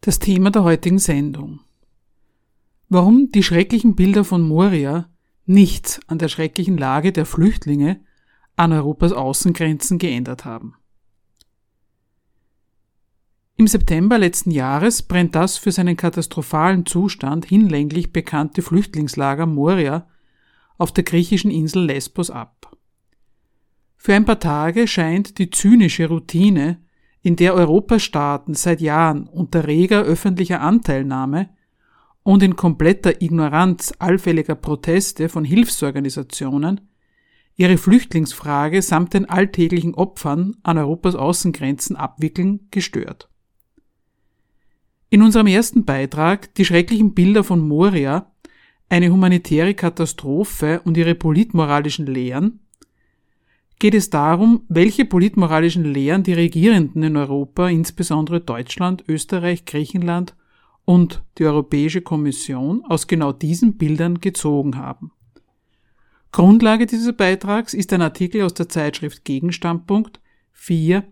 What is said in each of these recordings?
Das Thema der heutigen Sendung. Warum die schrecklichen Bilder von Moria nichts an der schrecklichen Lage der Flüchtlinge an Europas Außengrenzen geändert haben. Im September letzten Jahres brennt das für seinen katastrophalen Zustand hinlänglich bekannte Flüchtlingslager Moria auf der griechischen Insel Lesbos ab. Für ein paar Tage scheint die zynische Routine, in der Europastaaten seit Jahren unter reger öffentlicher Anteilnahme und in kompletter Ignoranz allfälliger Proteste von Hilfsorganisationen ihre Flüchtlingsfrage samt den alltäglichen Opfern an Europas Außengrenzen abwickeln, gestört. In unserem ersten Beitrag Die schrecklichen Bilder von Moria, eine humanitäre Katastrophe und ihre politmoralischen Lehren, geht es darum, welche politmoralischen Lehren die Regierenden in Europa, insbesondere Deutschland, Österreich, Griechenland und die Europäische Kommission aus genau diesen Bildern gezogen haben. Grundlage dieses Beitrags ist ein Artikel aus der Zeitschrift Gegenstandpunkt 4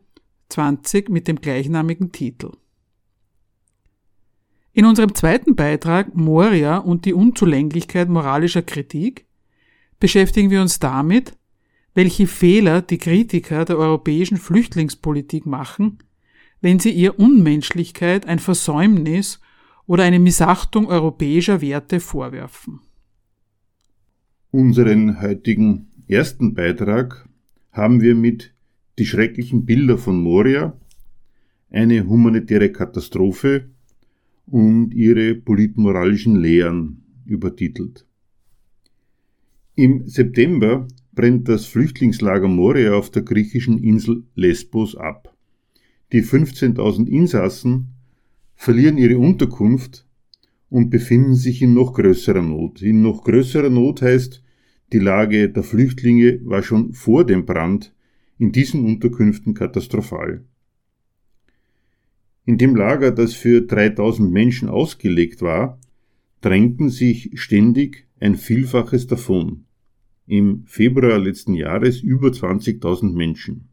20 mit dem gleichnamigen Titel. In unserem zweiten Beitrag Moria und die Unzulänglichkeit moralischer Kritik beschäftigen wir uns damit, welche Fehler die Kritiker der europäischen Flüchtlingspolitik machen, wenn sie ihr Unmenschlichkeit, ein Versäumnis oder eine Missachtung europäischer Werte vorwerfen. Unseren heutigen ersten Beitrag haben wir mit Die schrecklichen Bilder von Moria, eine humanitäre Katastrophe und ihre politmoralischen Lehren übertitelt. Im September brennt das Flüchtlingslager Moria auf der griechischen Insel Lesbos ab. Die 15.000 Insassen verlieren ihre Unterkunft und befinden sich in noch größerer Not. In noch größerer Not heißt, die Lage der Flüchtlinge war schon vor dem Brand in diesen Unterkünften katastrophal. In dem Lager, das für 3000 Menschen ausgelegt war, drängten sich ständig ein Vielfaches davon. Im Februar letzten Jahres über 20.000 Menschen.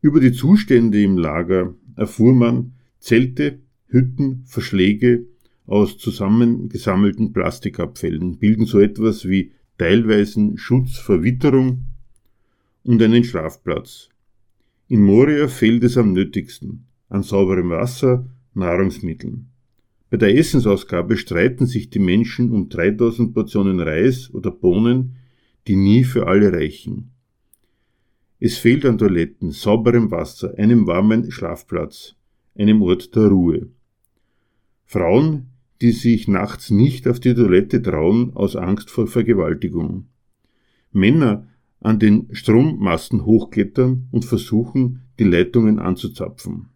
Über die Zustände im Lager erfuhr man Zelte, Hütten, Verschläge aus zusammengesammelten Plastikabfällen bilden so etwas wie teilweisen Schutz vor Witterung und einen Schlafplatz. In Moria fehlt es am nötigsten an sauberem Wasser, Nahrungsmitteln. Bei der Essensausgabe streiten sich die Menschen um 3000 Portionen Reis oder Bohnen, die nie für alle reichen. Es fehlt an Toiletten, sauberem Wasser, einem warmen Schlafplatz, einem Ort der Ruhe. Frauen, die sich nachts nicht auf die Toilette trauen aus Angst vor Vergewaltigung. Männer an den Strommasten hochklettern und versuchen, die Leitungen anzuzapfen.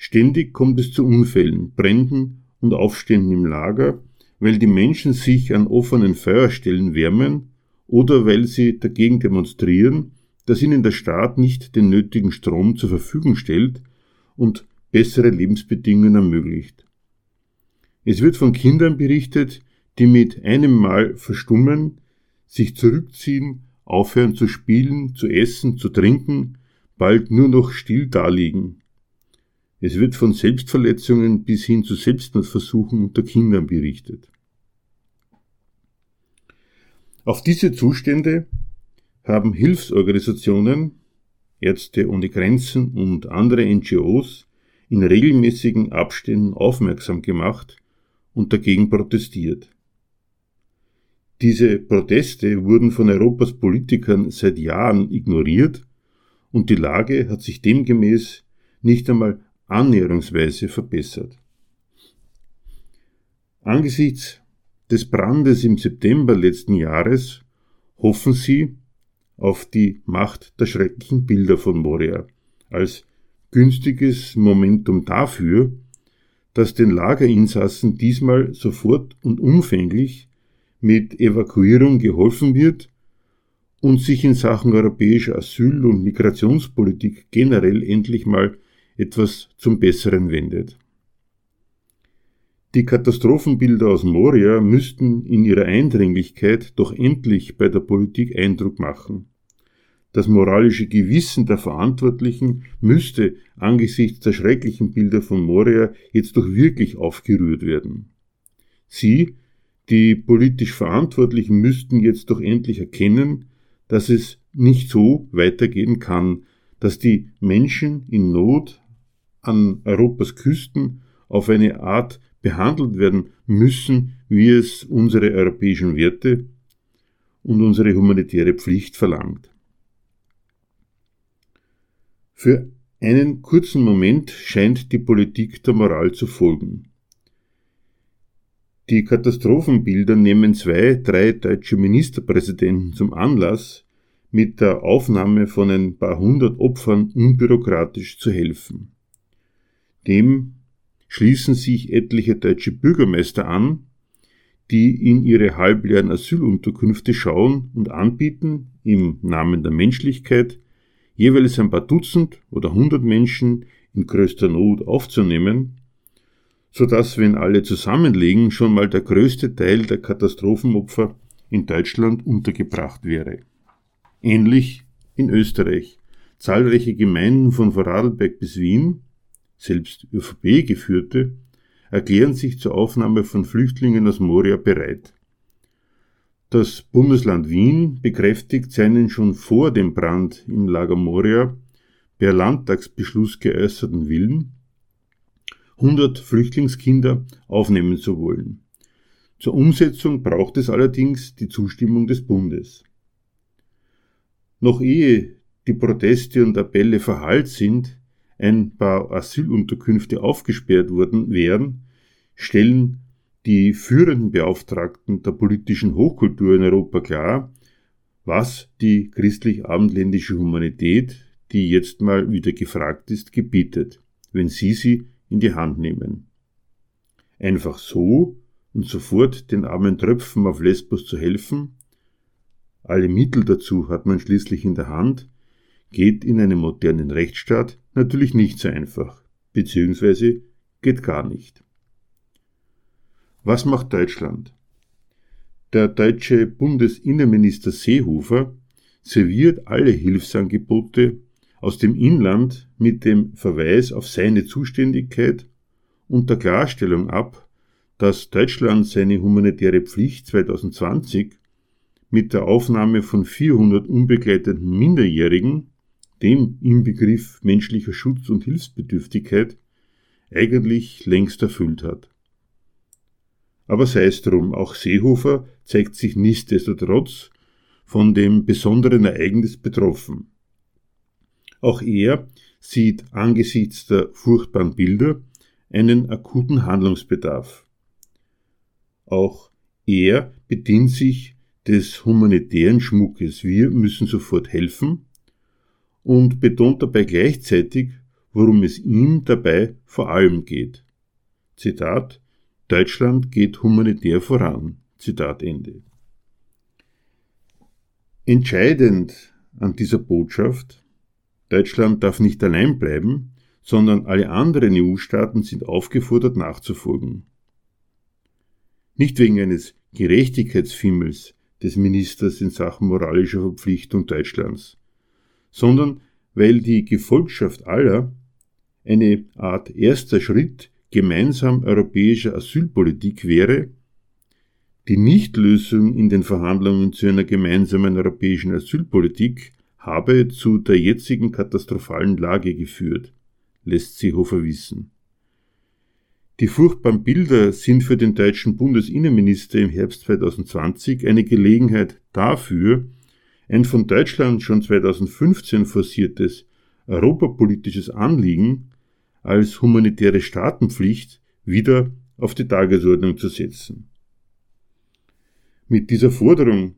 Ständig kommt es zu Unfällen, Bränden und Aufständen im Lager, weil die Menschen sich an offenen Feuerstellen wärmen oder weil sie dagegen demonstrieren, dass ihnen der Staat nicht den nötigen Strom zur Verfügung stellt und bessere Lebensbedingungen ermöglicht. Es wird von Kindern berichtet, die mit einem Mal verstummen, sich zurückziehen, aufhören zu spielen, zu essen, zu trinken, bald nur noch still daliegen. Es wird von Selbstverletzungen bis hin zu Selbstmordversuchen unter Kindern berichtet. Auf diese Zustände haben Hilfsorganisationen, Ärzte ohne Grenzen und andere NGOs in regelmäßigen Abständen aufmerksam gemacht und dagegen protestiert. Diese Proteste wurden von Europas Politikern seit Jahren ignoriert und die Lage hat sich demgemäß nicht einmal annäherungsweise verbessert. Angesichts des Brandes im September letzten Jahres hoffen sie, auf die Macht der schrecklichen Bilder von Moria als günstiges Momentum dafür, dass den Lagerinsassen diesmal sofort und umfänglich mit Evakuierung geholfen wird und sich in Sachen europäischer Asyl- und Migrationspolitik generell endlich mal etwas zum Besseren wendet. Die Katastrophenbilder aus Moria müssten in ihrer Eindringlichkeit doch endlich bei der Politik Eindruck machen. Das moralische Gewissen der Verantwortlichen müsste angesichts der schrecklichen Bilder von Moria jetzt doch wirklich aufgerührt werden. Sie, die politisch Verantwortlichen, müssten jetzt doch endlich erkennen, dass es nicht so weitergehen kann, dass die Menschen in Not an Europas Küsten auf eine Art behandelt werden müssen, wie es unsere europäischen Werte und unsere humanitäre Pflicht verlangt. Für einen kurzen Moment scheint die Politik der Moral zu folgen. Die Katastrophenbilder nehmen zwei, drei deutsche Ministerpräsidenten zum Anlass, mit der Aufnahme von ein paar hundert Opfern unbürokratisch zu helfen. Dem schließen sich etliche deutsche Bürgermeister an, die in ihre halbleeren Asylunterkünfte schauen und anbieten, im Namen der Menschlichkeit jeweils ein paar Dutzend oder hundert Menschen in größter Not aufzunehmen, so dass, wenn alle zusammenlegen, schon mal der größte Teil der Katastrophenopfer in Deutschland untergebracht wäre. Ähnlich in Österreich. Zahlreiche Gemeinden von Vorarlberg bis Wien, selbst ÖVP geführte, erklären sich zur Aufnahme von Flüchtlingen aus Moria bereit. Das Bundesland Wien bekräftigt seinen schon vor dem Brand im Lager Moria per Landtagsbeschluss geäußerten Willen, 100 Flüchtlingskinder aufnehmen zu wollen. Zur Umsetzung braucht es allerdings die Zustimmung des Bundes. Noch ehe die Proteste und Appelle verhallt sind, ein paar Asylunterkünfte aufgesperrt worden wären, stellen die führenden Beauftragten der politischen Hochkultur in Europa klar, was die christlich-abendländische Humanität, die jetzt mal wieder gefragt ist, gebietet, wenn sie sie in die Hand nehmen. Einfach so und sofort den armen Tröpfen auf Lesbos zu helfen, alle Mittel dazu hat man schließlich in der Hand, geht in einem modernen Rechtsstaat natürlich nicht so einfach, beziehungsweise geht gar nicht. Was macht Deutschland? Der deutsche Bundesinnenminister Seehofer serviert alle Hilfsangebote aus dem Inland mit dem Verweis auf seine Zuständigkeit und der Klarstellung ab, dass Deutschland seine humanitäre Pflicht 2020 mit der Aufnahme von 400 unbegleiteten Minderjährigen, dem Inbegriff menschlicher Schutz und Hilfsbedürftigkeit, eigentlich längst erfüllt hat. Aber sei es drum, auch Seehofer zeigt sich nichtsdestotrotz von dem besonderen Ereignis betroffen. Auch er sieht angesichts der furchtbaren Bilder einen akuten Handlungsbedarf. Auch er bedient sich des humanitären Schmuckes. Wir müssen sofort helfen und betont dabei gleichzeitig, worum es ihm dabei vor allem geht. Zitat Deutschland geht humanitär voran. Zitat Ende. Entscheidend an dieser Botschaft, Deutschland darf nicht allein bleiben, sondern alle anderen EU-Staaten sind aufgefordert nachzufolgen. Nicht wegen eines Gerechtigkeitsfimmels des Ministers in Sachen moralischer Verpflichtung Deutschlands, sondern weil die Gefolgschaft aller eine Art erster Schritt gemeinsam europäischer Asylpolitik wäre, die Nichtlösung in den Verhandlungen zu einer gemeinsamen europäischen Asylpolitik habe zu der jetzigen katastrophalen Lage geführt, lässt Seehofer wissen. Die furchtbaren Bilder sind für den deutschen Bundesinnenminister im Herbst 2020 eine Gelegenheit dafür, ein von Deutschland schon 2015 forciertes europapolitisches Anliegen als humanitäre Staatenpflicht wieder auf die Tagesordnung zu setzen. Mit dieser Forderung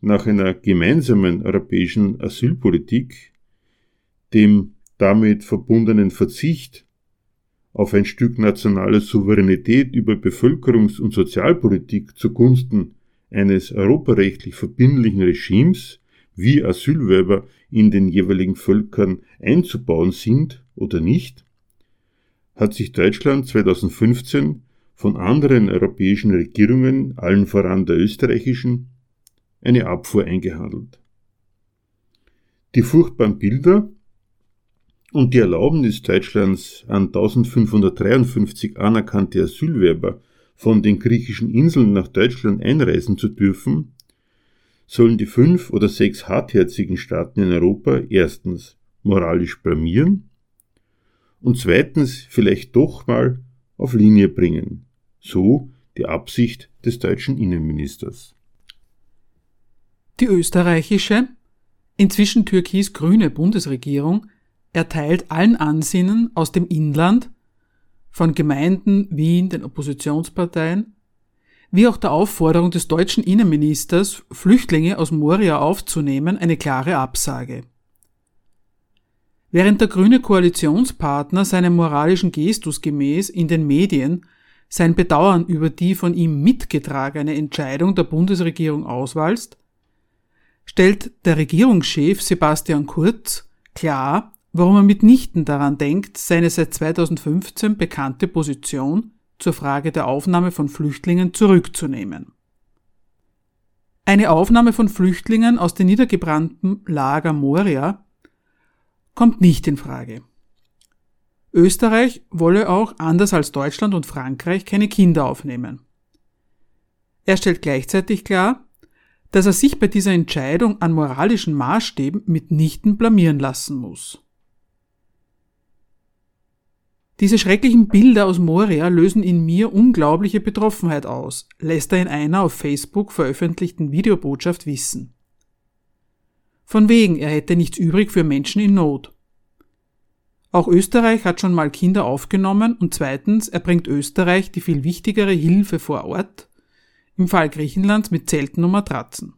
nach einer gemeinsamen europäischen Asylpolitik, dem damit verbundenen Verzicht auf ein Stück nationale Souveränität über Bevölkerungs- und Sozialpolitik zugunsten eines europarechtlich verbindlichen Regimes, wie Asylwerber in den jeweiligen Völkern einzubauen sind oder nicht, hat sich Deutschland 2015 von anderen europäischen Regierungen, allen voran der österreichischen, eine Abfuhr eingehandelt. Die furchtbaren Bilder und die Erlaubnis Deutschlands an 1553 anerkannte Asylwerber von den griechischen Inseln nach Deutschland einreisen zu dürfen, sollen die fünf oder sechs hartherzigen Staaten in Europa erstens moralisch blamieren und zweitens vielleicht doch mal auf Linie bringen. So die Absicht des deutschen Innenministers. Die österreichische, inzwischen türkis-grüne Bundesregierung erteilt allen Ansinnen aus dem Inland, von Gemeinden, Wien, den Oppositionsparteien, wie auch der Aufforderung des deutschen Innenministers, Flüchtlinge aus Moria aufzunehmen, eine klare Absage. Während der grüne Koalitionspartner seinem moralischen Gestus gemäß in den Medien sein Bedauern über die von ihm mitgetragene Entscheidung der Bundesregierung auswalzt, stellt der Regierungschef Sebastian Kurz klar, warum er mitnichten daran denkt, seine seit 2015 bekannte Position zur Frage der Aufnahme von Flüchtlingen zurückzunehmen. Eine Aufnahme von Flüchtlingen aus dem niedergebrannten Lager Moria kommt nicht in Frage. Österreich wolle auch, anders als Deutschland und Frankreich, keine Kinder aufnehmen. Er stellt gleichzeitig klar, dass er sich bei dieser Entscheidung an moralischen Maßstäben mitnichten blamieren lassen muss. Diese schrecklichen Bilder aus Moria lösen in mir unglaubliche Betroffenheit aus, lässt er in einer auf Facebook veröffentlichten Videobotschaft wissen. Von wegen, er hätte nichts übrig für Menschen in Not. Auch Österreich hat schon mal Kinder aufgenommen und zweitens erbringt Österreich die viel wichtigere Hilfe vor Ort, im Fall Griechenlands mit Zelten und Matratzen.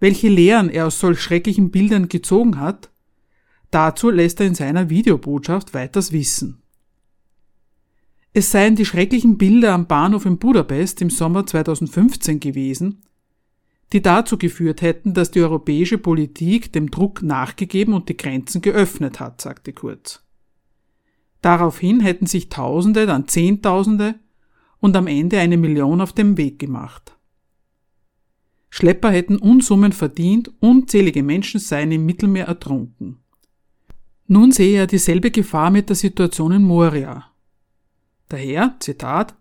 Welche Lehren er aus solch schrecklichen Bildern gezogen hat, dazu lässt er in seiner Videobotschaft weiters wissen. Es seien die schrecklichen Bilder am Bahnhof in Budapest im Sommer 2015 gewesen, die dazu geführt hätten, dass die europäische Politik dem Druck nachgegeben und die Grenzen geöffnet hat, sagte Kurz. Daraufhin hätten sich Tausende, dann Zehntausende und am Ende eine Million auf dem Weg gemacht. Schlepper hätten Unsummen verdient, unzählige Menschen seien im Mittelmeer ertrunken. Nun sehe er dieselbe Gefahr mit der Situation in Moria. Daher, Zitat,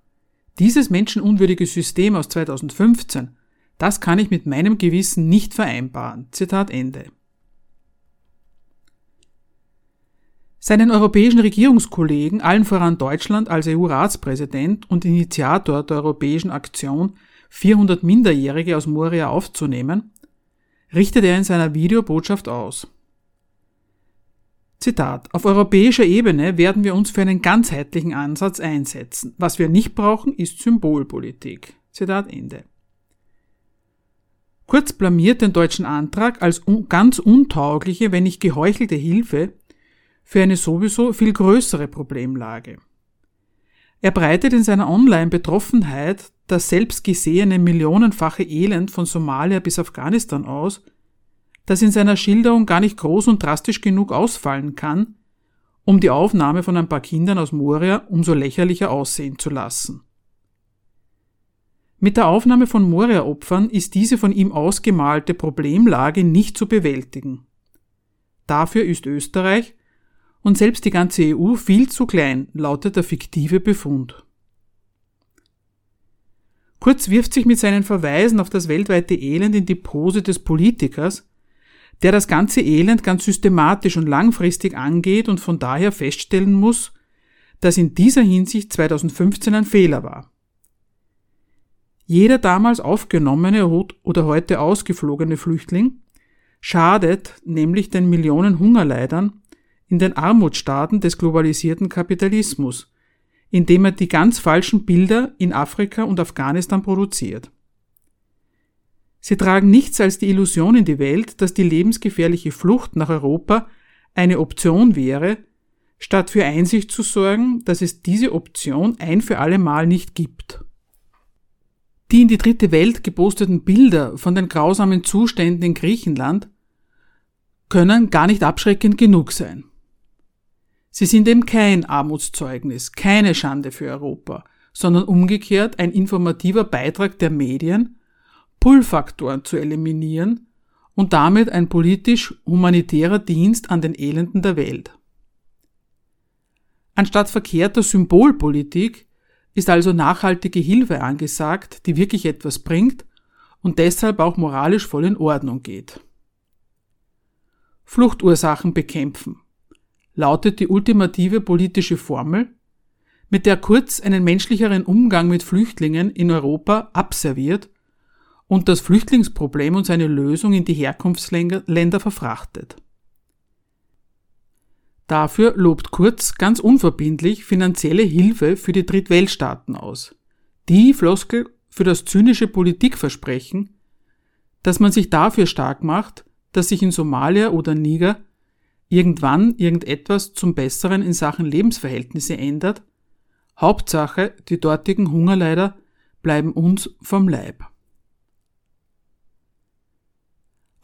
dieses menschenunwürdige System aus 2015 das kann ich mit meinem Gewissen nicht vereinbaren. Zitat Ende. Seinen europäischen Regierungskollegen, allen voran Deutschland als EU-Ratspräsident und Initiator der europäischen Aktion, 400 Minderjährige aus Moria aufzunehmen, richtet er in seiner Videobotschaft aus. Zitat. Auf europäischer Ebene werden wir uns für einen ganzheitlichen Ansatz einsetzen. Was wir nicht brauchen, ist Symbolpolitik. Zitat Ende. Kurz blamiert den deutschen Antrag als ganz untaugliche, wenn nicht geheuchelte Hilfe für eine sowieso viel größere Problemlage. Er breitet in seiner Online-Betroffenheit das selbst gesehene millionenfache Elend von Somalia bis Afghanistan aus, das in seiner Schilderung gar nicht groß und drastisch genug ausfallen kann, um die Aufnahme von ein paar Kindern aus Moria umso lächerlicher aussehen zu lassen. Mit der Aufnahme von Moria-Opfern ist diese von ihm ausgemalte Problemlage nicht zu bewältigen. Dafür ist Österreich und selbst die ganze EU viel zu klein, lautet der fiktive Befund. Kurz wirft sich mit seinen Verweisen auf das weltweite Elend in die Pose des Politikers, der das ganze Elend ganz systematisch und langfristig angeht und von daher feststellen muss, dass in dieser Hinsicht 2015 ein Fehler war. Jeder damals aufgenommene oder heute ausgeflogene Flüchtling schadet nämlich den Millionen Hungerleidern in den Armutsstaaten des globalisierten Kapitalismus, indem er die ganz falschen Bilder in Afrika und Afghanistan produziert. Sie tragen nichts als die Illusion in die Welt, dass die lebensgefährliche Flucht nach Europa eine Option wäre, statt für Einsicht zu sorgen, dass es diese Option ein für alle Mal nicht gibt. Die in die dritte Welt geposteten Bilder von den grausamen Zuständen in Griechenland können gar nicht abschreckend genug sein. Sie sind eben kein Armutszeugnis, keine Schande für Europa, sondern umgekehrt ein informativer Beitrag der Medien, Pull-Faktoren zu eliminieren und damit ein politisch-humanitärer Dienst an den Elenden der Welt. Anstatt verkehrter Symbolpolitik ist also nachhaltige Hilfe angesagt, die wirklich etwas bringt und deshalb auch moralisch voll in Ordnung geht. Fluchtursachen bekämpfen lautet die ultimative politische Formel, mit der Kurz einen menschlicheren Umgang mit Flüchtlingen in Europa abserviert und das Flüchtlingsproblem und seine Lösung in die Herkunftsländer verfrachtet. Dafür lobt Kurz ganz unverbindlich finanzielle Hilfe für die Drittweltstaaten aus. Die Floskel für das zynische Politikversprechen, dass man sich dafür stark macht, dass sich in Somalia oder Niger irgendwann irgendetwas zum Besseren in Sachen Lebensverhältnisse ändert, Hauptsache, die dortigen Hungerleider bleiben uns vom Leib.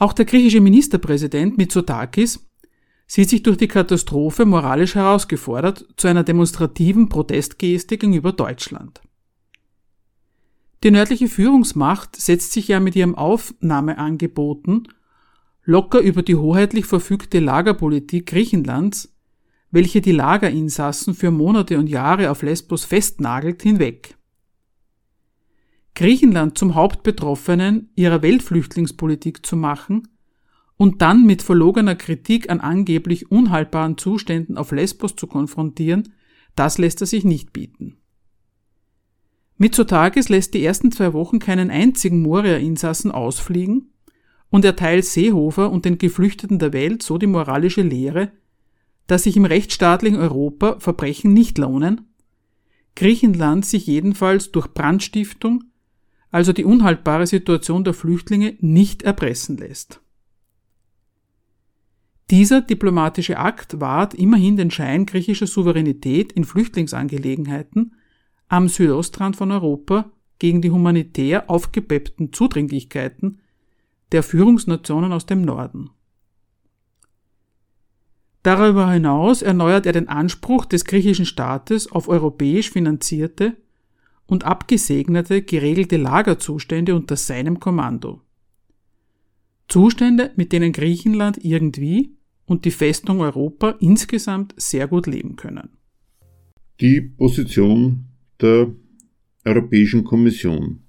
Auch der griechische Ministerpräsident Mitsotakis sieht sich durch die Katastrophe moralisch herausgefordert zu einer demonstrativen Protestgeste gegenüber Deutschland. Die nördliche Führungsmacht setzt sich ja mit ihrem Aufnahmeangeboten locker über die hoheitlich verfügte Lagerpolitik Griechenlands, welche die Lagerinsassen für Monate und Jahre auf Lesbos festnagelt, hinweg. Griechenland zum Hauptbetroffenen ihrer Weltflüchtlingspolitik zu machen und dann mit verlogener Kritik an angeblich unhaltbaren Zuständen auf Lesbos zu konfrontieren, das lässt er sich nicht bieten. Mitsotakis lässt die ersten zwei Wochen keinen einzigen Moria-Insassen ausfliegen und erteilt Seehofer und den Geflüchteten der Welt so die moralische Lehre, dass sich im rechtsstaatlichen Europa Verbrechen nicht lohnen, Griechenland sich jedenfalls durch Brandstiftung, also die unhaltbare Situation der Flüchtlinge, nicht erpressen lässt. Dieser diplomatische Akt wahrt immerhin den Schein griechischer Souveränität in Flüchtlingsangelegenheiten am Südostrand von Europa gegen die humanitär aufgepeppten Zudringlichkeiten der Führungsnationen aus dem Norden. Darüber hinaus erneuert er den Anspruch des griechischen Staates auf europäisch finanzierte und abgesegnete geregelte Lagerzustände unter seinem Kommando. Zustände, mit denen Griechenland irgendwie und die Festung Europa insgesamt sehr gut leben können. Die Position der Europäischen Kommission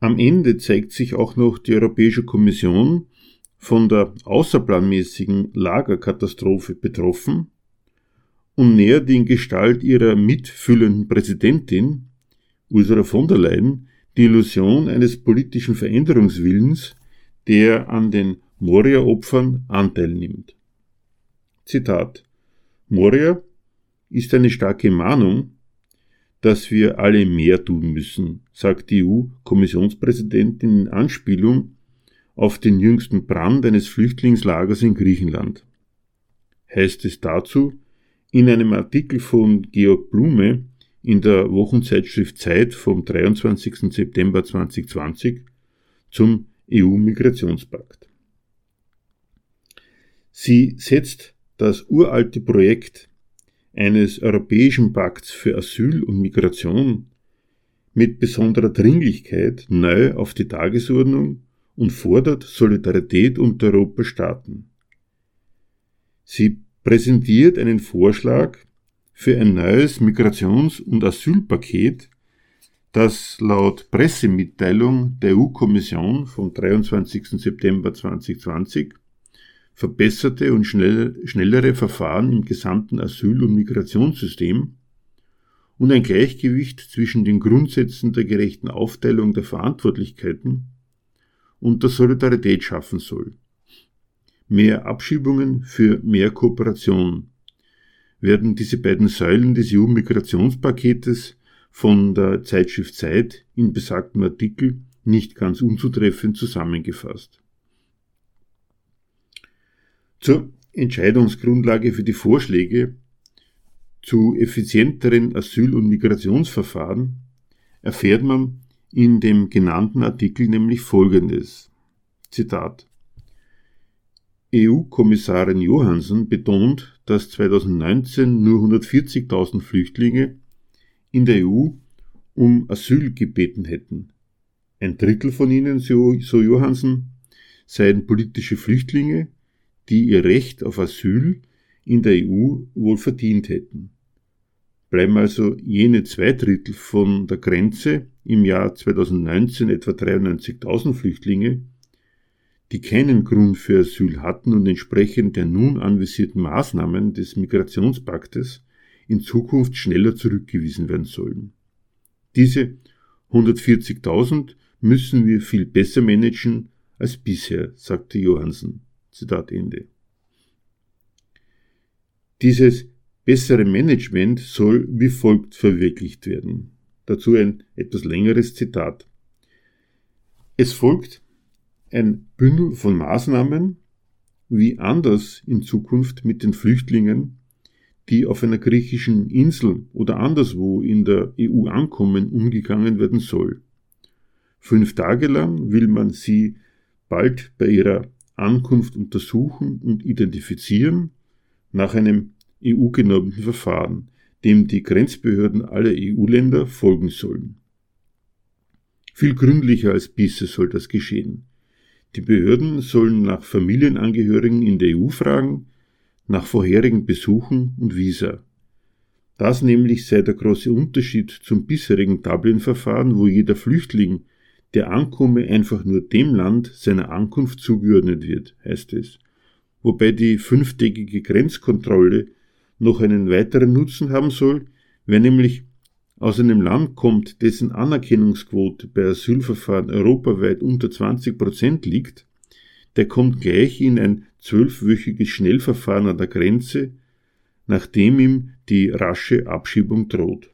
am Ende zeigt sich auch noch die Europäische Kommission von der außerplanmäßigen Lagerkatastrophe betroffen und nähert in Gestalt ihrer mitfühlenden Präsidentin Ursula von der Leyen die Illusion eines politischen Veränderungswillens, der an den Moria-Opfern Anteil nimmt. Zitat Moria ist eine starke Mahnung, dass wir alle mehr tun müssen, sagt die EU-Kommissionspräsidentin in Anspielung auf den jüngsten Brand eines Flüchtlingslagers in Griechenland. Heißt es dazu in einem Artikel von Georg Blume in der Wochenzeitschrift Zeit vom 23. September 2020 zum EU-Migrationspakt. Sie setzt das uralte Projekt eines Europäischen Pakts für Asyl und Migration mit besonderer Dringlichkeit neu auf die Tagesordnung und fordert Solidarität unter Europastaaten. Sie präsentiert einen Vorschlag für ein neues Migrations- und Asylpaket, das laut Pressemitteilung der EU-Kommission vom 23. September 2020 verbesserte und schnellere Verfahren im gesamten Asyl- und Migrationssystem und ein Gleichgewicht zwischen den Grundsätzen der gerechten Aufteilung der Verantwortlichkeiten und der Solidarität schaffen soll. Mehr Abschiebungen für mehr Kooperation werden diese beiden Säulen des EU-Migrationspaketes von der Zeitschrift Zeit in besagtem Artikel nicht ganz unzutreffend zusammengefasst. Zur Entscheidungsgrundlage für die Vorschläge zu effizienteren Asyl- und Migrationsverfahren erfährt man in dem genannten Artikel nämlich Folgendes. Zitat. EU-Kommissarin Johansson betont, dass 2019 nur 140.000 Flüchtlinge in der EU um Asyl gebeten hätten. Ein Drittel von ihnen, so Johansen, seien politische Flüchtlinge, die ihr Recht auf Asyl in der EU wohl verdient hätten. Bleiben also jene zwei Drittel von der Grenze im Jahr 2019 etwa 93.000 Flüchtlinge, die keinen Grund für Asyl hatten und entsprechend der nun anvisierten Maßnahmen des Migrationspaktes in Zukunft schneller zurückgewiesen werden sollen. Diese 140.000 müssen wir viel besser managen als bisher, sagte Johansen. Zitat Ende. Dieses bessere Management soll wie folgt verwirklicht werden. Dazu ein etwas längeres Zitat. Es folgt ein Bündel von Maßnahmen, wie anders in Zukunft mit den Flüchtlingen, die auf einer griechischen Insel oder anderswo in der EU ankommen, umgegangen werden soll. Fünf Tage lang will man sie bald bei ihrer Ankunft untersuchen und identifizieren nach einem EU-genormten Verfahren, dem die Grenzbehörden aller EU-Länder folgen sollen. Viel gründlicher als bisher soll das geschehen. Die Behörden sollen nach Familienangehörigen in der EU fragen, nach vorherigen Besuchen und Visa. Das nämlich sei der große Unterschied zum bisherigen Dublin-Verfahren, wo jeder Flüchtling, der ankomme, einfach nur dem Land seiner Ankunft zugeordnet wird, heißt es. Wobei die fünftägige Grenzkontrolle noch einen weiteren Nutzen haben soll, wer nämlich aus einem Land kommt, dessen Anerkennungsquote bei Asylverfahren europaweit unter 20 Prozent liegt, der kommt gleich in ein zwölfwöchiges Schnellverfahren an der Grenze, nachdem ihm die rasche Abschiebung droht.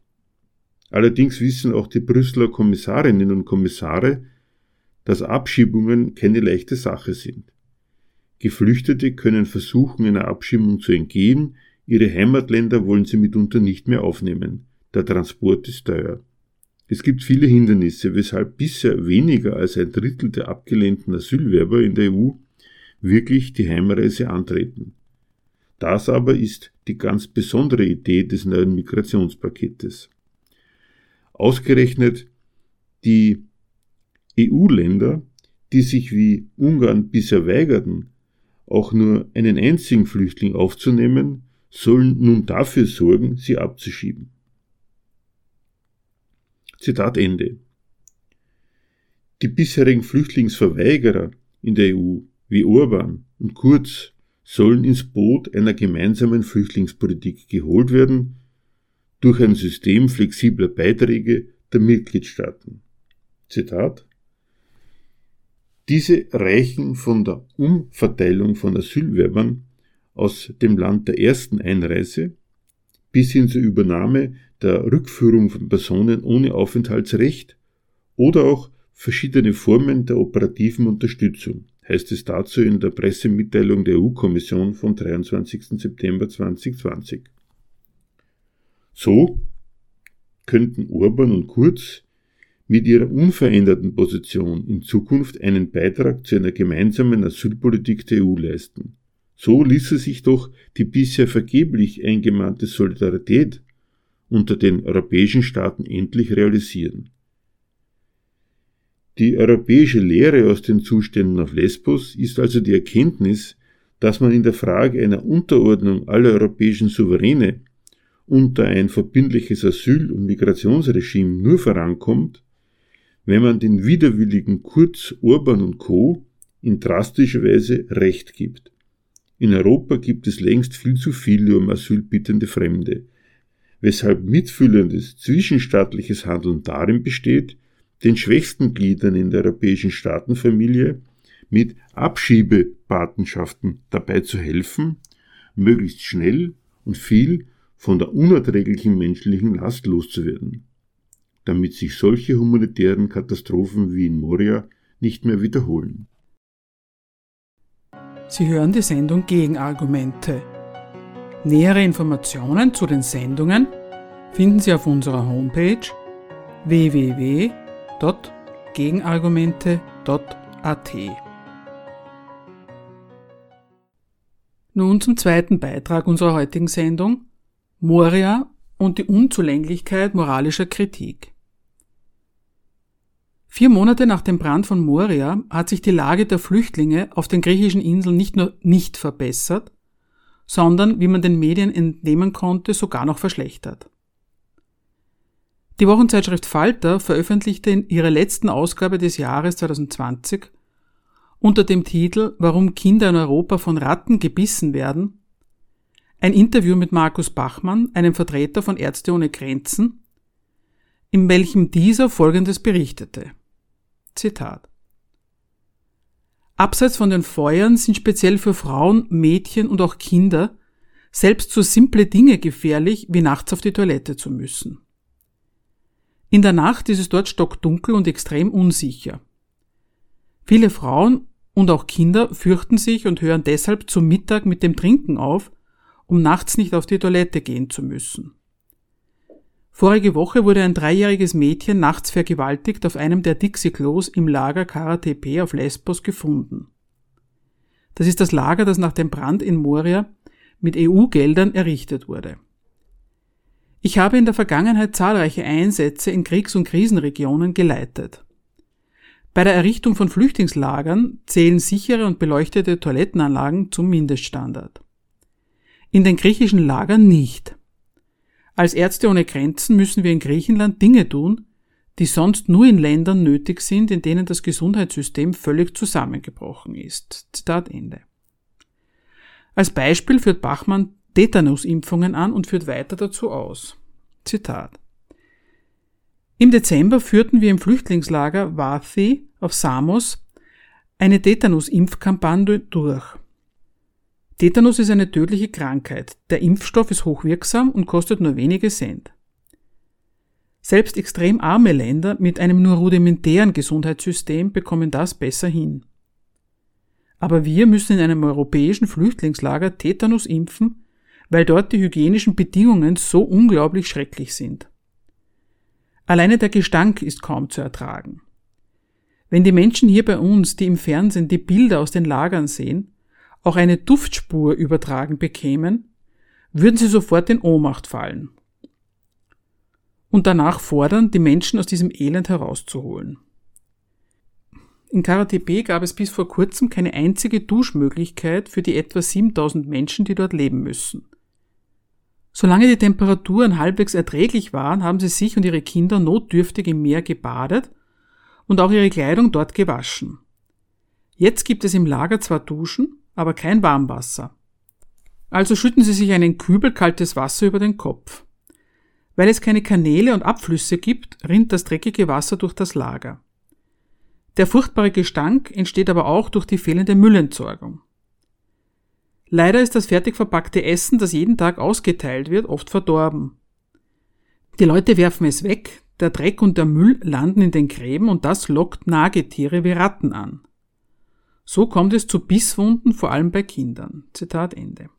Allerdings wissen auch die Brüsseler Kommissarinnen und Kommissare, dass Abschiebungen keine leichte Sache sind. Geflüchtete können versuchen, einer Abschiebung zu entgehen, ihre Heimatländer wollen sie mitunter nicht mehr aufnehmen. Der Transport ist teuer. Es gibt viele Hindernisse, weshalb bisher weniger als ein Drittel der abgelehnten Asylwerber in der EU wirklich die Heimreise antreten. Das aber ist die ganz besondere Idee des neuen Migrationspaketes. Ausgerechnet die EU-Länder, die sich wie Ungarn bisher weigerten, auch nur einen einzigen Flüchtling aufzunehmen, sollen nun dafür sorgen, sie abzuschieben. Zitat Ende. Die bisherigen Flüchtlingsverweigerer in der EU, wie Orban und Kurz, sollen ins Boot einer gemeinsamen Flüchtlingspolitik geholt werden durch ein System flexibler Beiträge der Mitgliedstaaten. Zitat Diese reichen von der Umverteilung von Asylwerbern aus dem Land der ersten Einreise bis hin zur Übernahme der Rückführung von Personen ohne Aufenthaltsrecht oder auch verschiedene Formen der operativen Unterstützung, heißt es dazu in der Pressemitteilung der EU-Kommission vom 23. September 2020. So könnten Orban und Kurz mit ihrer unveränderten Position in Zukunft einen Beitrag zu einer gemeinsamen Asylpolitik der EU leisten. So ließe sich doch die bisher vergeblich eingemahnte Solidarität unter den europäischen Staaten endlich realisieren. Die europäische Lehre aus den Zuständen auf Lesbos ist also die Erkenntnis, dass man in der Frage einer Unterordnung aller europäischen Souveräne unter ein verbindliches Asyl- und Migrationsregime nur vorankommt, wenn man den widerwilligen Kurz, Orban und Co. in drastischer Weise Recht gibt. In Europa gibt es längst viel zu viele um Asyl bittende Fremde, weshalb mitfühlendes zwischenstaatliches Handeln darin besteht, den schwächsten Gliedern in der europäischen Staatenfamilie mit Abschiebepatenschaften dabei zu helfen, möglichst schnell und viel von der unerträglichen menschlichen Last loszuwerden. damit sich solche humanitären Katastrophen wie in Moria nicht mehr wiederholen. Sie hören die Sendung Gegenargumente. Nähere Informationen zu den Sendungen finden Sie auf unserer Homepage www.gegenargumente.at. Nun zum zweiten Beitrag unserer heutigen Sendung Moria und die Unzulänglichkeit moralischer Kritik. Vier Monate nach dem Brand von Moria hat sich die Lage der Flüchtlinge auf den griechischen Inseln nicht nur nicht verbessert, sondern, wie man den Medien entnehmen konnte, sogar noch verschlechtert. Die Wochenzeitschrift Falter veröffentlichte in ihrer letzten Ausgabe des Jahres 2020 unter dem Titel Warum Kinder in Europa von Ratten gebissen werden ein Interview mit Markus Bachmann, einem Vertreter von Ärzte ohne Grenzen, in welchem dieser Folgendes berichtete. Zitat. Abseits von den Feuern sind speziell für Frauen, Mädchen und auch Kinder selbst so simple Dinge gefährlich, wie nachts auf die Toilette zu müssen. In der Nacht ist es dort stockdunkel und extrem unsicher. Viele Frauen und auch Kinder fürchten sich und hören deshalb zum Mittag mit dem Trinken auf, um nachts nicht auf die Toilette gehen zu müssen. Vorige Woche wurde ein dreijähriges Mädchen nachts vergewaltigt auf einem der Dixie-Klos im Lager Karatepe auf Lesbos gefunden. Das ist das Lager, das nach dem Brand in Moria mit EU-Geldern errichtet wurde. Ich habe in der Vergangenheit zahlreiche Einsätze in Kriegs- und Krisenregionen geleitet. Bei der Errichtung von Flüchtlingslagern zählen sichere und beleuchtete Toilettenanlagen zum Mindeststandard. In den griechischen Lagern nicht. Als Ärzte ohne Grenzen müssen wir in Griechenland Dinge tun, die sonst nur in Ländern nötig sind, in denen das Gesundheitssystem völlig zusammengebrochen ist. Zitat Ende. Als Beispiel führt Bachmann Tetanusimpfungen an und führt weiter dazu aus. Zitat. Im Dezember führten wir im Flüchtlingslager Vathi auf Samos eine Tetanusimpfkampagne durch. Tetanus ist eine tödliche Krankheit. Der Impfstoff ist hochwirksam und kostet nur wenige Cent. Selbst extrem arme Länder mit einem nur rudimentären Gesundheitssystem bekommen das besser hin. Aber wir müssen in einem europäischen Flüchtlingslager Tetanus impfen, weil dort die hygienischen Bedingungen so unglaublich schrecklich sind. Alleine der Gestank ist kaum zu ertragen. Wenn die Menschen hier bei uns, die im Fernsehen die Bilder aus den Lagern sehen, auch eine Duftspur übertragen bekämen, würden sie sofort in Ohnmacht fallen und danach fordern, die Menschen aus diesem Elend herauszuholen. In Karatepe gab es bis vor kurzem keine einzige Duschmöglichkeit für die etwa 7000 Menschen, die dort leben müssen. Solange die Temperaturen halbwegs erträglich waren, haben sie sich und ihre Kinder notdürftig im Meer gebadet und auch ihre Kleidung dort gewaschen. Jetzt gibt es im Lager zwar Duschen, aber kein Warmwasser. Also schütten Sie sich einen Kübel kaltes Wasser über den Kopf. Weil es keine Kanäle und Abflüsse gibt, rinnt das dreckige Wasser durch das Lager. Der furchtbare Gestank entsteht aber auch durch die fehlende Müllentsorgung. Leider ist das fertig verpackte Essen, das jeden Tag ausgeteilt wird, oft verdorben. Die Leute werfen es weg, der Dreck und der Müll landen in den Gräben und das lockt Nagetiere wie Ratten an. So kommt es zu Bisswunden, vor allem bei Kindern. Zitat Ende.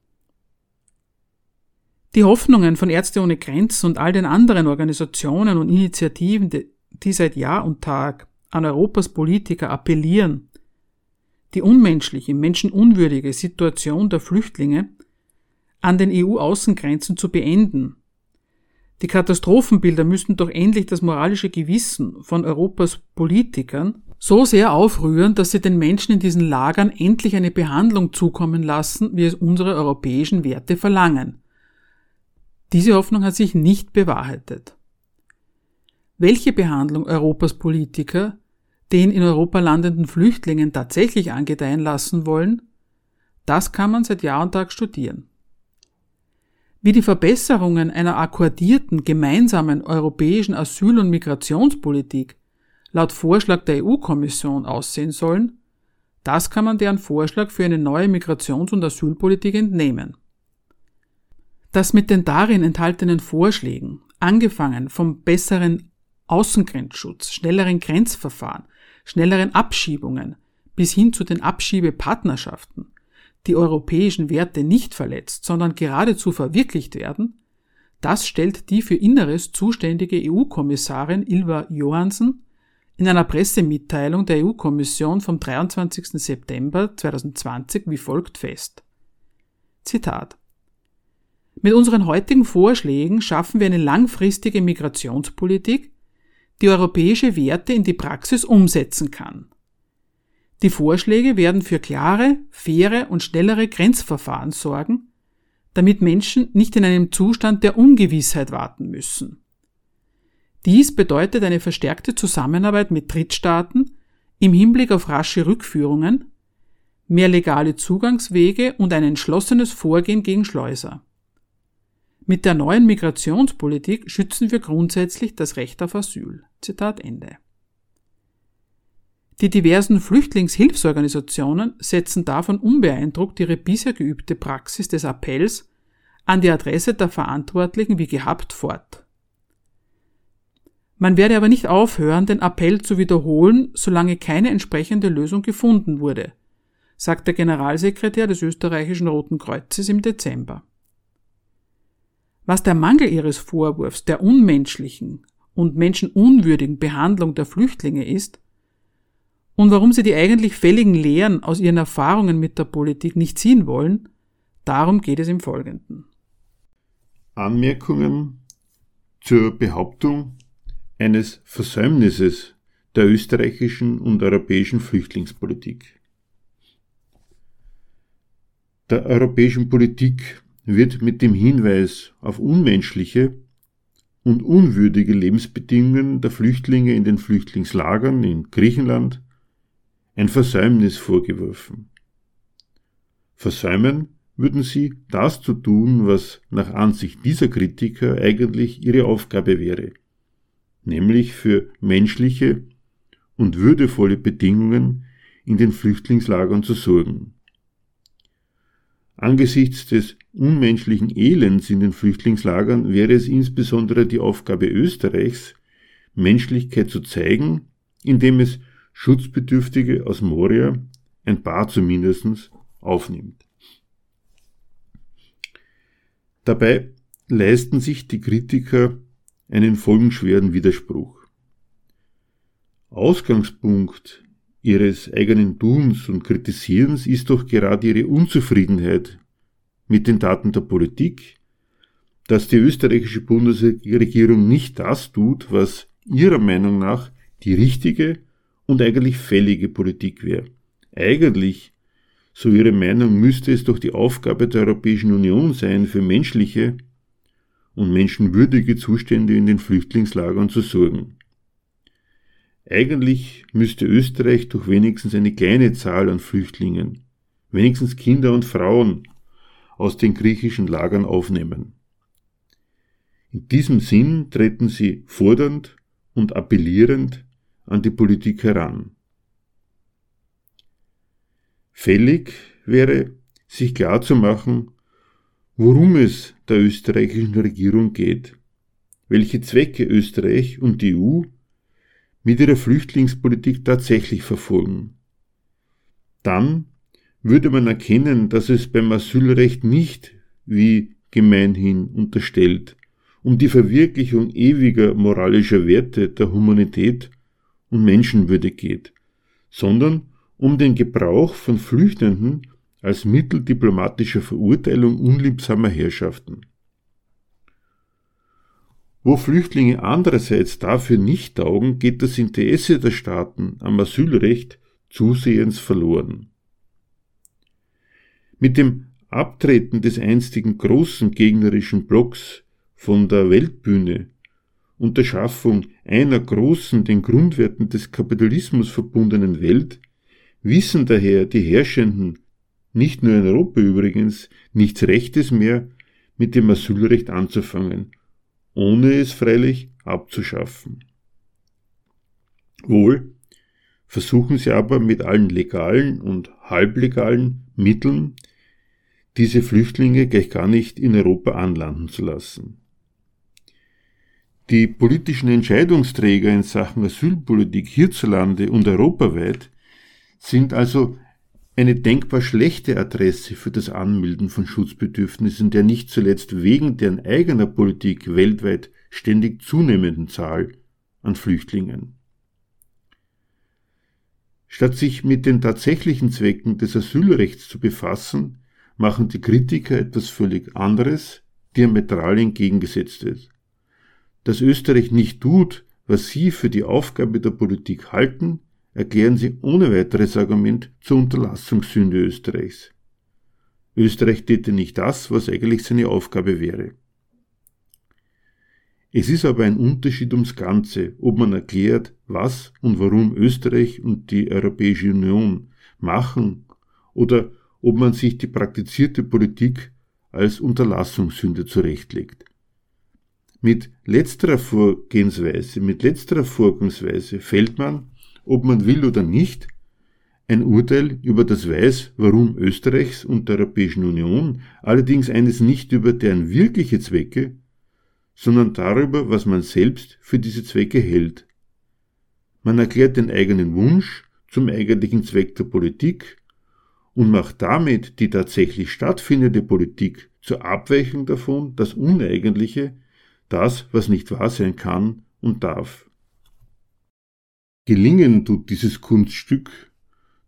Die Hoffnungen von Ärzte ohne Grenzen und all den anderen Organisationen und Initiativen, die seit Jahr und Tag an Europas Politiker appellieren, die unmenschliche, menschenunwürdige Situation der Flüchtlinge an den EU-Außengrenzen zu beenden. Die Katastrophenbilder müssten doch endlich das moralische Gewissen von Europas Politikern so sehr aufrühren, dass sie den Menschen in diesen Lagern endlich eine Behandlung zukommen lassen, wie es unsere europäischen Werte verlangen. Diese Hoffnung hat sich nicht bewahrheitet. Welche Behandlung Europas Politiker den in Europa landenden Flüchtlingen tatsächlich angedeihen lassen wollen, das kann man seit Jahr und Tag studieren. Wie die Verbesserungen einer akkordierten gemeinsamen europäischen Asyl- und Migrationspolitik laut Vorschlag der EU-Kommission aussehen sollen, das kann man deren Vorschlag für eine neue Migrations- und Asylpolitik entnehmen. Das mit den darin enthaltenen Vorschlägen, angefangen vom besseren Außengrenzschutz, schnelleren Grenzverfahren, schnelleren Abschiebungen bis hin zu den Abschiebepartnerschaften die europäischen Werte nicht verletzt, sondern geradezu verwirklicht werden, das stellt die für Inneres zuständige EU-Kommissarin Ilva Johansen in einer Pressemitteilung der EU-Kommission vom 23. September 2020 wie folgt fest. Zitat Mit unseren heutigen Vorschlägen schaffen wir eine langfristige Migrationspolitik, die europäische Werte in die Praxis umsetzen kann. Die Vorschläge werden für klare, faire und schnellere Grenzverfahren sorgen, damit Menschen nicht in einem Zustand der Ungewissheit warten müssen. Dies bedeutet eine verstärkte Zusammenarbeit mit Drittstaaten im Hinblick auf rasche Rückführungen, mehr legale Zugangswege und ein entschlossenes Vorgehen gegen Schleuser. Mit der neuen Migrationspolitik schützen wir grundsätzlich das Recht auf Asyl. Zitat Ende. Die diversen Flüchtlingshilfsorganisationen setzen davon unbeeindruckt ihre bisher geübte Praxis des Appells an die Adresse der Verantwortlichen wie gehabt fort. Man werde aber nicht aufhören, den Appell zu wiederholen, solange keine entsprechende Lösung gefunden wurde, sagt der Generalsekretär des österreichischen Roten Kreuzes im Dezember. Was der Mangel ihres Vorwurfs der unmenschlichen und menschenunwürdigen Behandlung der Flüchtlinge ist, und warum sie die eigentlich fälligen Lehren aus ihren Erfahrungen mit der Politik nicht ziehen wollen, darum geht es im Folgenden. Anmerkungen zur Behauptung eines Versäumnisses der österreichischen und europäischen Flüchtlingspolitik. Der europäischen Politik wird mit dem Hinweis auf unmenschliche und unwürdige Lebensbedingungen der Flüchtlinge in den Flüchtlingslagern in Griechenland, ein Versäumnis vorgeworfen. Versäumen würden sie, das zu tun, was nach Ansicht dieser Kritiker eigentlich ihre Aufgabe wäre, nämlich für menschliche und würdevolle Bedingungen in den Flüchtlingslagern zu sorgen. Angesichts des unmenschlichen Elends in den Flüchtlingslagern wäre es insbesondere die Aufgabe Österreichs, Menschlichkeit zu zeigen, indem es Schutzbedürftige aus Moria, ein paar zumindest, aufnimmt. Dabei leisten sich die Kritiker einen folgenschweren Widerspruch. Ausgangspunkt ihres eigenen Tuns und Kritisierens ist doch gerade ihre Unzufriedenheit mit den Daten der Politik, dass die österreichische Bundesregierung nicht das tut, was ihrer Meinung nach die richtige und eigentlich fällige Politik wäre. Eigentlich, so ihre Meinung, müsste es doch die Aufgabe der Europäischen Union sein, für menschliche und menschenwürdige Zustände in den Flüchtlingslagern zu sorgen. Eigentlich müsste Österreich doch wenigstens eine kleine Zahl an Flüchtlingen, wenigstens Kinder und Frauen, aus den griechischen Lagern aufnehmen. In diesem Sinn treten sie fordernd und appellierend an die Politik heran. Fällig wäre, sich klarzumachen, worum es der österreichischen Regierung geht, welche Zwecke Österreich und die EU mit ihrer Flüchtlingspolitik tatsächlich verfolgen. Dann würde man erkennen, dass es beim Asylrecht nicht, wie gemeinhin unterstellt, um die Verwirklichung ewiger moralischer Werte der Humanität und Menschenwürde geht, sondern um den Gebrauch von Flüchtenden als Mittel diplomatischer Verurteilung unliebsamer Herrschaften. Wo Flüchtlinge andererseits dafür nicht taugen, geht das Interesse der Staaten am Asylrecht zusehends verloren. Mit dem Abtreten des einstigen großen gegnerischen Blocks von der Weltbühne und der Schaffung einer großen, den Grundwerten des Kapitalismus verbundenen Welt, wissen daher die Herrschenden, nicht nur in Europa übrigens, nichts Rechtes mehr mit dem Asylrecht anzufangen, ohne es freilich abzuschaffen. Wohl, versuchen sie aber mit allen legalen und halblegalen Mitteln, diese Flüchtlinge gleich gar nicht in Europa anlanden zu lassen. Die politischen Entscheidungsträger in Sachen Asylpolitik hierzulande und europaweit sind also eine denkbar schlechte Adresse für das Anmelden von Schutzbedürfnissen der nicht zuletzt wegen deren eigener Politik weltweit ständig zunehmenden Zahl an Flüchtlingen. Statt sich mit den tatsächlichen Zwecken des Asylrechts zu befassen, machen die Kritiker etwas völlig anderes, diametral entgegengesetztes. Dass Österreich nicht tut, was sie für die Aufgabe der Politik halten, erklären sie ohne weiteres Argument zur Unterlassungssünde Österreichs. Österreich täte nicht das, was eigentlich seine Aufgabe wäre. Es ist aber ein Unterschied ums Ganze, ob man erklärt, was und warum Österreich und die Europäische Union machen oder ob man sich die praktizierte Politik als Unterlassungssünde zurechtlegt. Mit letzterer Vorgehensweise, mit letzterer Vorgangsweise fällt man, ob man will oder nicht, ein Urteil über das Weiß, warum Österreichs und der Europäischen Union, allerdings eines nicht über deren wirkliche Zwecke, sondern darüber, was man selbst für diese Zwecke hält. Man erklärt den eigenen Wunsch zum eigentlichen Zweck der Politik und macht damit die tatsächlich stattfindende Politik zur Abweichung davon, das Uneigentliche, das, was nicht wahr sein kann und darf. Gelingen tut dieses Kunststück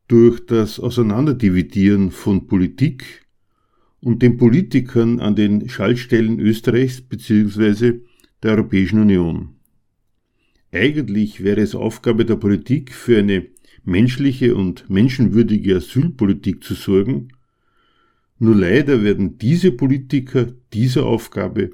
durch das Auseinanderdividieren von Politik und den Politikern an den Schaltstellen Österreichs bzw. der Europäischen Union. Eigentlich wäre es Aufgabe der Politik, für eine menschliche und menschenwürdige Asylpolitik zu sorgen, nur leider werden diese Politiker dieser Aufgabe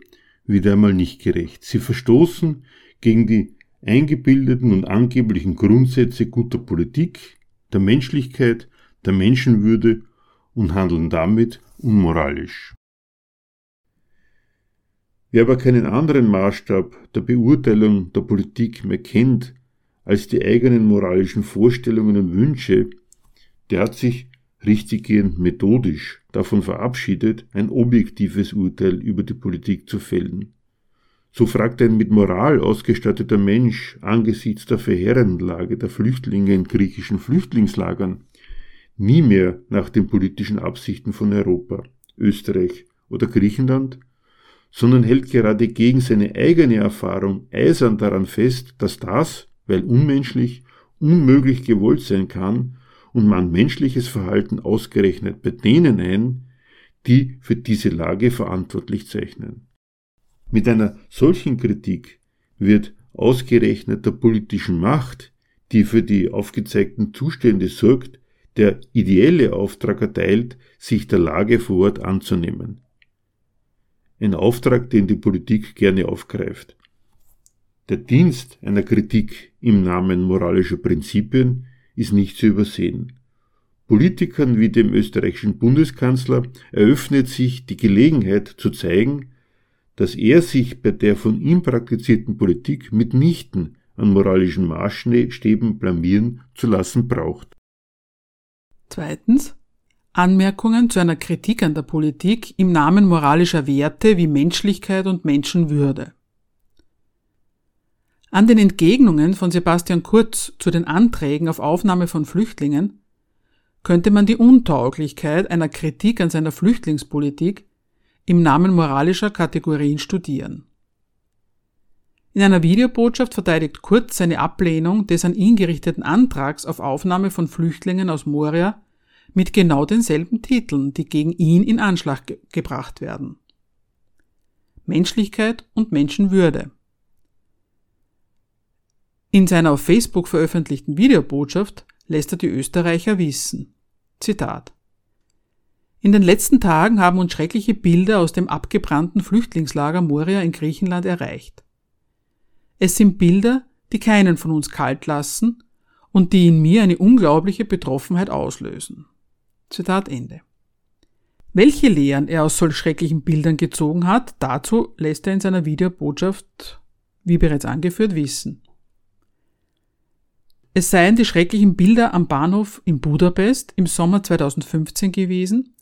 wieder einmal nicht gerecht. Sie verstoßen gegen die eingebildeten und angeblichen Grundsätze guter Politik, der Menschlichkeit, der Menschenwürde und handeln damit unmoralisch. Wer aber keinen anderen Maßstab der Beurteilung der Politik mehr kennt als die eigenen moralischen Vorstellungen und Wünsche, der hat sich richtiggehend methodisch davon verabschiedet, ein objektives Urteil über die Politik zu fällen. So fragt ein mit Moral ausgestatteter Mensch angesichts der verheerenden Lage der Flüchtlinge in griechischen Flüchtlingslagern nie mehr nach den politischen Absichten von Europa, Österreich oder Griechenland, sondern hält gerade gegen seine eigene Erfahrung eisern daran fest, dass das, weil unmenschlich, unmöglich gewollt sein kann und man menschliches Verhalten ausgerechnet bei denen ein, die für diese Lage verantwortlich zeichnen. Mit einer solchen Kritik wird ausgerechnet der politischen Macht, die für die aufgezeigten Zustände sorgt, der ideelle Auftrag erteilt, sich der Lage vor Ort anzunehmen. Ein Auftrag, den die Politik gerne aufgreift. Der Dienst einer Kritik im Namen moralischer Prinzipien ist nicht zu übersehen. Politikern wie dem österreichischen Bundeskanzler eröffnet sich die Gelegenheit zu zeigen, dass er sich bei der von ihm praktizierten Politik mitnichten an moralischen Maßstäben blamieren zu lassen braucht. Zweitens Anmerkungen zu einer Kritik an der Politik im Namen moralischer Werte wie Menschlichkeit und Menschenwürde. An den Entgegnungen von Sebastian Kurz zu den Anträgen auf Aufnahme von Flüchtlingen könnte man die Untauglichkeit einer Kritik an seiner Flüchtlingspolitik im Namen moralischer Kategorien studieren. In einer Videobotschaft verteidigt Kurz seine Ablehnung des an ihn gerichteten Antrags auf Aufnahme von Flüchtlingen aus Moria mit genau denselben Titeln, die gegen ihn in Anschlag ge gebracht werden. Menschlichkeit und Menschenwürde. In seiner auf Facebook veröffentlichten Videobotschaft lässt er die Österreicher wissen. Zitat. In den letzten Tagen haben uns schreckliche Bilder aus dem abgebrannten Flüchtlingslager Moria in Griechenland erreicht. Es sind Bilder, die keinen von uns kalt lassen und die in mir eine unglaubliche Betroffenheit auslösen. Zitat Ende. Welche Lehren er aus solch schrecklichen Bildern gezogen hat, dazu lässt er in seiner Videobotschaft, wie bereits angeführt, wissen. Es seien die schrecklichen Bilder am Bahnhof in Budapest im Sommer 2015 gewesen,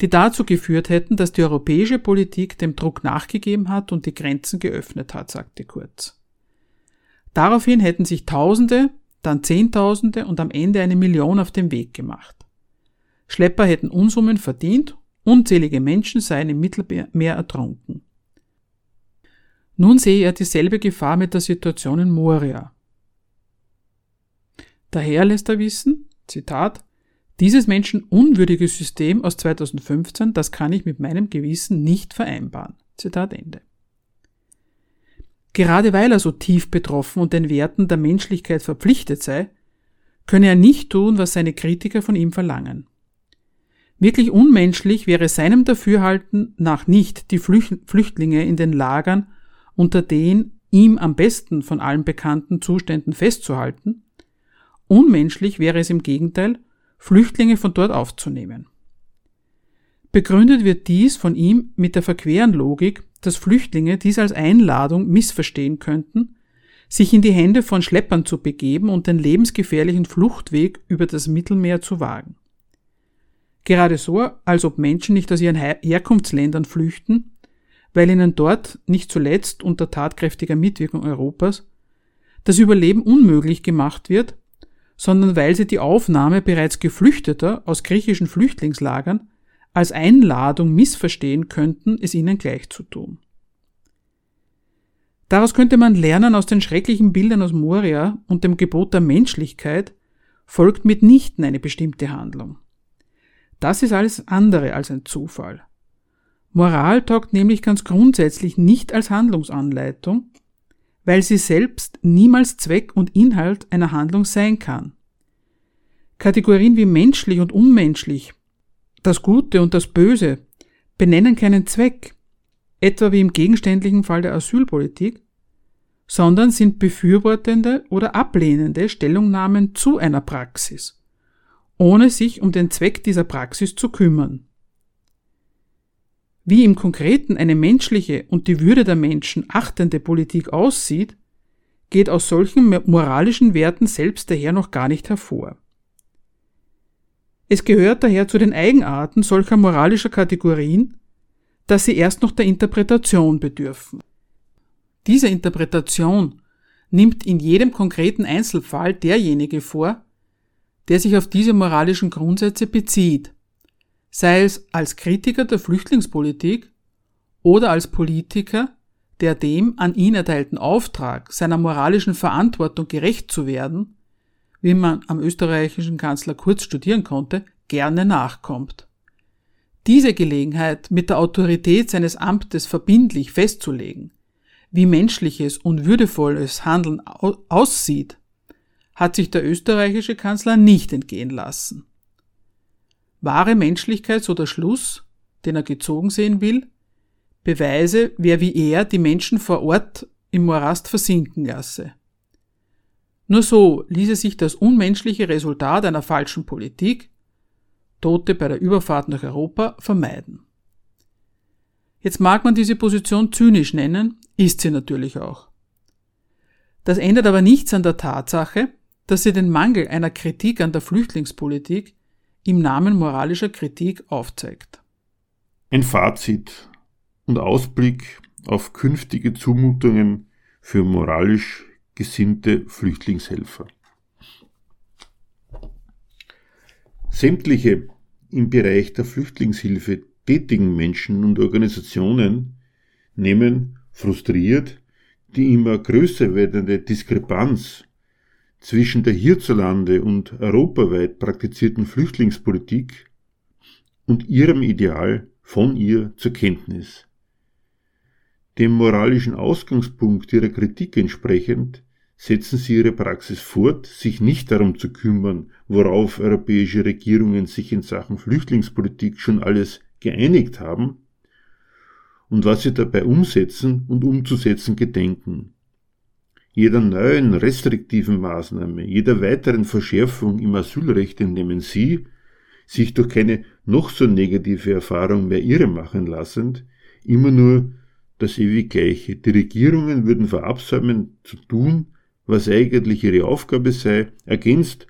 die dazu geführt hätten, dass die europäische Politik dem Druck nachgegeben hat und die Grenzen geöffnet hat, sagte Kurz. Daraufhin hätten sich Tausende, dann Zehntausende und am Ende eine Million auf den Weg gemacht. Schlepper hätten Unsummen verdient, unzählige Menschen seien im Mittelmeer ertrunken. Nun sehe er dieselbe Gefahr mit der Situation in Moria. Daher lässt er wissen, Zitat, dieses menschenunwürdige System aus 2015, das kann ich mit meinem Gewissen nicht vereinbaren. Zitat Ende. Gerade weil er so tief betroffen und den Werten der Menschlichkeit verpflichtet sei, könne er nicht tun, was seine Kritiker von ihm verlangen. Wirklich unmenschlich wäre seinem Dafürhalten nach nicht die Flüchtlinge in den Lagern unter den ihm am besten von allen bekannten Zuständen festzuhalten, unmenschlich wäre es im Gegenteil, Flüchtlinge von dort aufzunehmen. Begründet wird dies von ihm mit der verqueren Logik, dass Flüchtlinge dies als Einladung missverstehen könnten, sich in die Hände von Schleppern zu begeben und den lebensgefährlichen Fluchtweg über das Mittelmeer zu wagen. Gerade so, als ob Menschen nicht aus ihren Herkunftsländern flüchten, weil ihnen dort, nicht zuletzt unter tatkräftiger Mitwirkung Europas, das Überleben unmöglich gemacht wird, sondern weil sie die Aufnahme bereits Geflüchteter aus griechischen Flüchtlingslagern als Einladung missverstehen könnten, es ihnen gleich zu tun. Daraus könnte man lernen aus den schrecklichen Bildern aus Moria und dem Gebot der Menschlichkeit folgt mitnichten eine bestimmte Handlung. Das ist alles andere als ein Zufall. Moral taugt nämlich ganz grundsätzlich nicht als Handlungsanleitung, weil sie selbst niemals Zweck und Inhalt einer Handlung sein kann. Kategorien wie menschlich und unmenschlich, das Gute und das Böse benennen keinen Zweck, etwa wie im gegenständlichen Fall der Asylpolitik, sondern sind befürwortende oder ablehnende Stellungnahmen zu einer Praxis, ohne sich um den Zweck dieser Praxis zu kümmern. Wie im Konkreten eine menschliche und die Würde der Menschen achtende Politik aussieht, geht aus solchen moralischen Werten selbst daher noch gar nicht hervor. Es gehört daher zu den Eigenarten solcher moralischer Kategorien, dass sie erst noch der Interpretation bedürfen. Diese Interpretation nimmt in jedem konkreten Einzelfall derjenige vor, der sich auf diese moralischen Grundsätze bezieht sei es als Kritiker der Flüchtlingspolitik oder als Politiker, der dem an ihn erteilten Auftrag, seiner moralischen Verantwortung gerecht zu werden, wie man am österreichischen Kanzler Kurz studieren konnte, gerne nachkommt. Diese Gelegenheit mit der Autorität seines Amtes verbindlich festzulegen, wie menschliches und würdevolles Handeln aussieht, hat sich der österreichische Kanzler nicht entgehen lassen. Wahre Menschlichkeit, so der Schluss, den er gezogen sehen will, beweise, wer wie er die Menschen vor Ort im Morast versinken lasse. Nur so ließe sich das unmenschliche Resultat einer falschen Politik, Tote bei der Überfahrt nach Europa, vermeiden. Jetzt mag man diese Position zynisch nennen, ist sie natürlich auch. Das ändert aber nichts an der Tatsache, dass sie den Mangel einer Kritik an der Flüchtlingspolitik im Namen moralischer Kritik aufzeigt. Ein Fazit und Ausblick auf künftige Zumutungen für moralisch gesinnte Flüchtlingshelfer. Sämtliche im Bereich der Flüchtlingshilfe tätigen Menschen und Organisationen nehmen frustriert die immer größer werdende Diskrepanz zwischen der hierzulande und europaweit praktizierten Flüchtlingspolitik und ihrem Ideal von ihr zur Kenntnis. Dem moralischen Ausgangspunkt ihrer Kritik entsprechend setzen sie ihre Praxis fort, sich nicht darum zu kümmern, worauf europäische Regierungen sich in Sachen Flüchtlingspolitik schon alles geeinigt haben und was sie dabei umsetzen und umzusetzen gedenken jeder neuen restriktiven Maßnahme, jeder weiteren Verschärfung im Asylrecht entnehmen Sie, sich durch keine noch so negative Erfahrung mehr irre machen lassend, immer nur das ewig Gleiche. Die Regierungen würden verabsäumen zu tun, was eigentlich ihre Aufgabe sei, ergänzt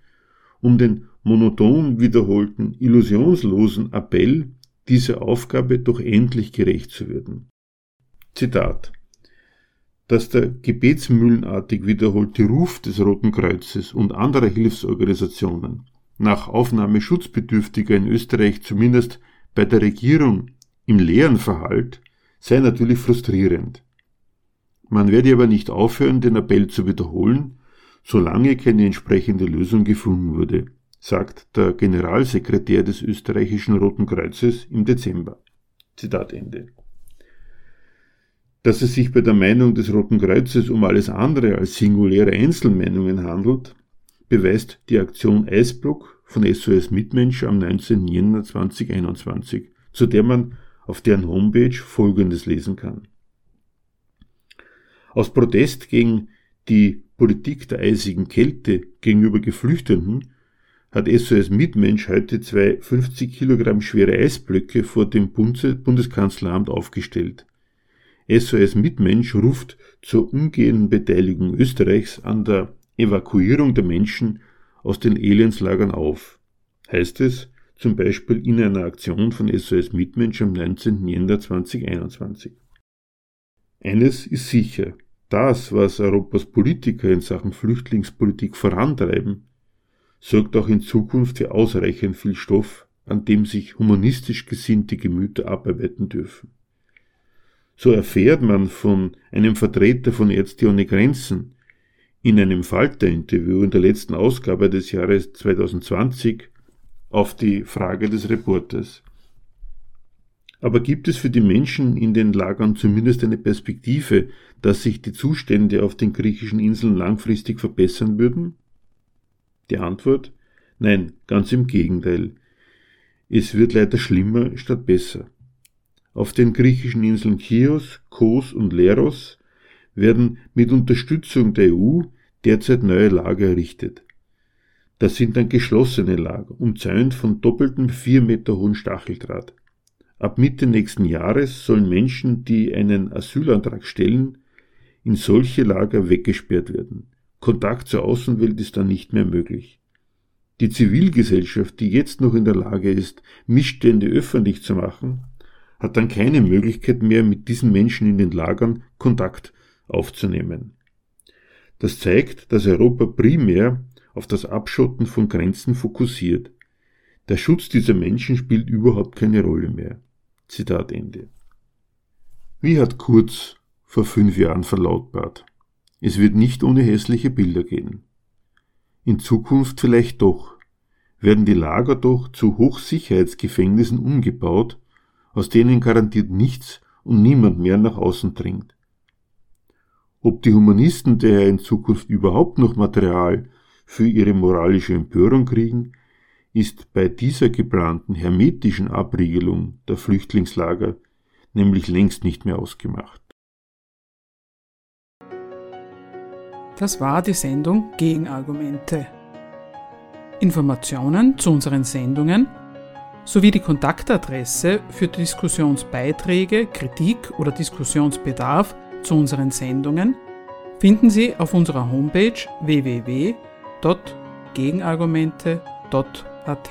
um den monoton wiederholten, illusionslosen Appell dieser Aufgabe doch endlich gerecht zu werden. Zitat dass der gebetsmühlenartig wiederholte Ruf des Roten Kreuzes und anderer Hilfsorganisationen nach Aufnahme Schutzbedürftiger in Österreich zumindest bei der Regierung im leeren Verhalt sei natürlich frustrierend. Man werde aber nicht aufhören, den Appell zu wiederholen, solange keine entsprechende Lösung gefunden wurde, sagt der Generalsekretär des österreichischen Roten Kreuzes im Dezember. Zitat Ende. Dass es sich bei der Meinung des Roten Kreuzes um alles andere als singuläre Einzelmeinungen handelt, beweist die Aktion Eisblock von SOS Mitmensch am 19. Jänner 2021, zu der man auf deren Homepage Folgendes lesen kann. Aus Protest gegen die Politik der eisigen Kälte gegenüber Geflüchteten hat SOS Mitmensch heute zwei 50 Kilogramm schwere Eisblöcke vor dem Bundeskanzleramt aufgestellt. SOS Mitmensch ruft zur umgehenden Beteiligung Österreichs an der Evakuierung der Menschen aus den Alienslagern auf. Heißt es zum Beispiel in einer Aktion von SOS Mitmensch am 19. Jänner 2021. Eines ist sicher, das, was Europas Politiker in Sachen Flüchtlingspolitik vorantreiben, sorgt auch in Zukunft für ausreichend viel Stoff, an dem sich humanistisch gesinnte Gemüter abarbeiten dürfen. So erfährt man von einem Vertreter von Ärzte ohne Grenzen in einem Falter-Interview in der letzten Ausgabe des Jahres 2020 auf die Frage des Reporters. Aber gibt es für die Menschen in den Lagern zumindest eine Perspektive, dass sich die Zustände auf den griechischen Inseln langfristig verbessern würden? Die Antwort? Nein, ganz im Gegenteil. Es wird leider schlimmer statt besser. Auf den griechischen Inseln Chios, Kos und Leros werden mit Unterstützung der EU derzeit neue Lager errichtet. Das sind dann geschlossene Lager, umzäunt von doppeltem vier Meter hohen Stacheldraht. Ab Mitte nächsten Jahres sollen Menschen, die einen Asylantrag stellen, in solche Lager weggesperrt werden. Kontakt zur Außenwelt ist dann nicht mehr möglich. Die Zivilgesellschaft, die jetzt noch in der Lage ist, Missstände öffentlich zu machen, hat dann keine Möglichkeit mehr, mit diesen Menschen in den Lagern Kontakt aufzunehmen. Das zeigt, dass Europa primär auf das Abschotten von Grenzen fokussiert. Der Schutz dieser Menschen spielt überhaupt keine Rolle mehr. Zitat Ende. Wie hat Kurz vor fünf Jahren verlautbart? Es wird nicht ohne hässliche Bilder gehen. In Zukunft vielleicht doch. Werden die Lager doch zu Hochsicherheitsgefängnissen umgebaut, aus denen garantiert nichts und niemand mehr nach außen dringt. Ob die Humanisten daher in Zukunft überhaupt noch Material für ihre moralische Empörung kriegen, ist bei dieser geplanten hermetischen Abriegelung der Flüchtlingslager nämlich längst nicht mehr ausgemacht. Das war die Sendung Gegenargumente. Informationen zu unseren Sendungen sowie die Kontaktadresse für Diskussionsbeiträge, Kritik oder Diskussionsbedarf zu unseren Sendungen finden Sie auf unserer Homepage www.gegenargumente.at.